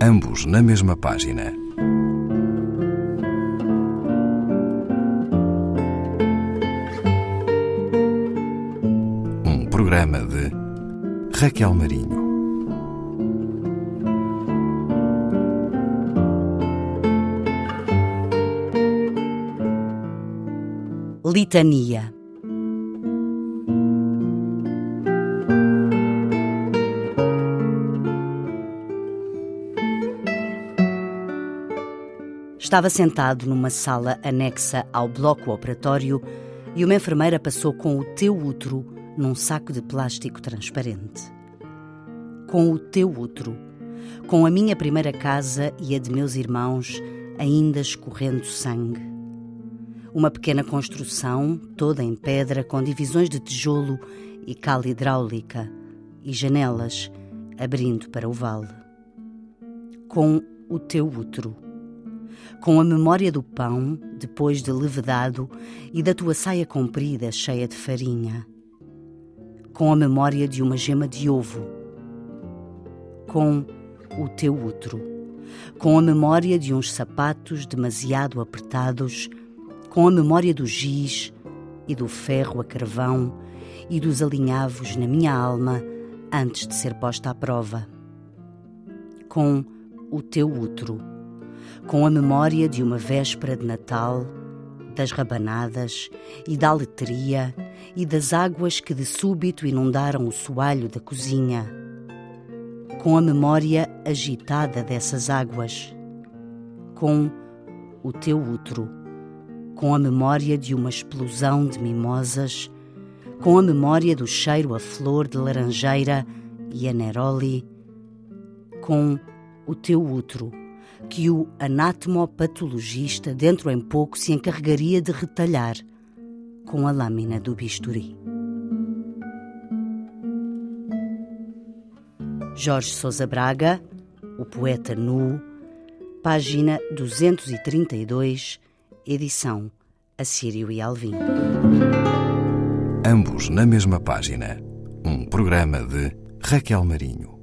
ambos na mesma página. Um programa de Raquel Marinho. Litania Estava sentado numa sala anexa ao bloco operatório e uma enfermeira passou com o teu útero num saco de plástico transparente. Com o teu útero, com a minha primeira casa e a de meus irmãos ainda escorrendo sangue. Uma pequena construção, toda em pedra, com divisões de tijolo e cal hidráulica e janelas abrindo para o vale. Com o teu útero com a memória do pão, depois de levedado, e da tua saia comprida, cheia de farinha. Com a memória de uma gema de ovo. Com o teu útero. Com a memória de uns sapatos demasiado apertados. Com a memória do giz e do ferro a carvão e dos alinhavos na minha alma antes de ser posta à prova. Com o teu útero com a memória de uma véspera de Natal, das rabanadas e da letria e das águas que de súbito inundaram o soalho da cozinha, com a memória agitada dessas águas, com o teu útero, com a memória de uma explosão de mimosas, com a memória do cheiro a flor de laranjeira e a neroli, com o teu útero que o anatomopatologista dentro em pouco se encarregaria de retalhar com a lâmina do bisturi. Jorge Sousa Braga, O Poeta Nu, página 232, edição Assírio e Alvim. Ambos na mesma página. Um programa de Raquel Marinho.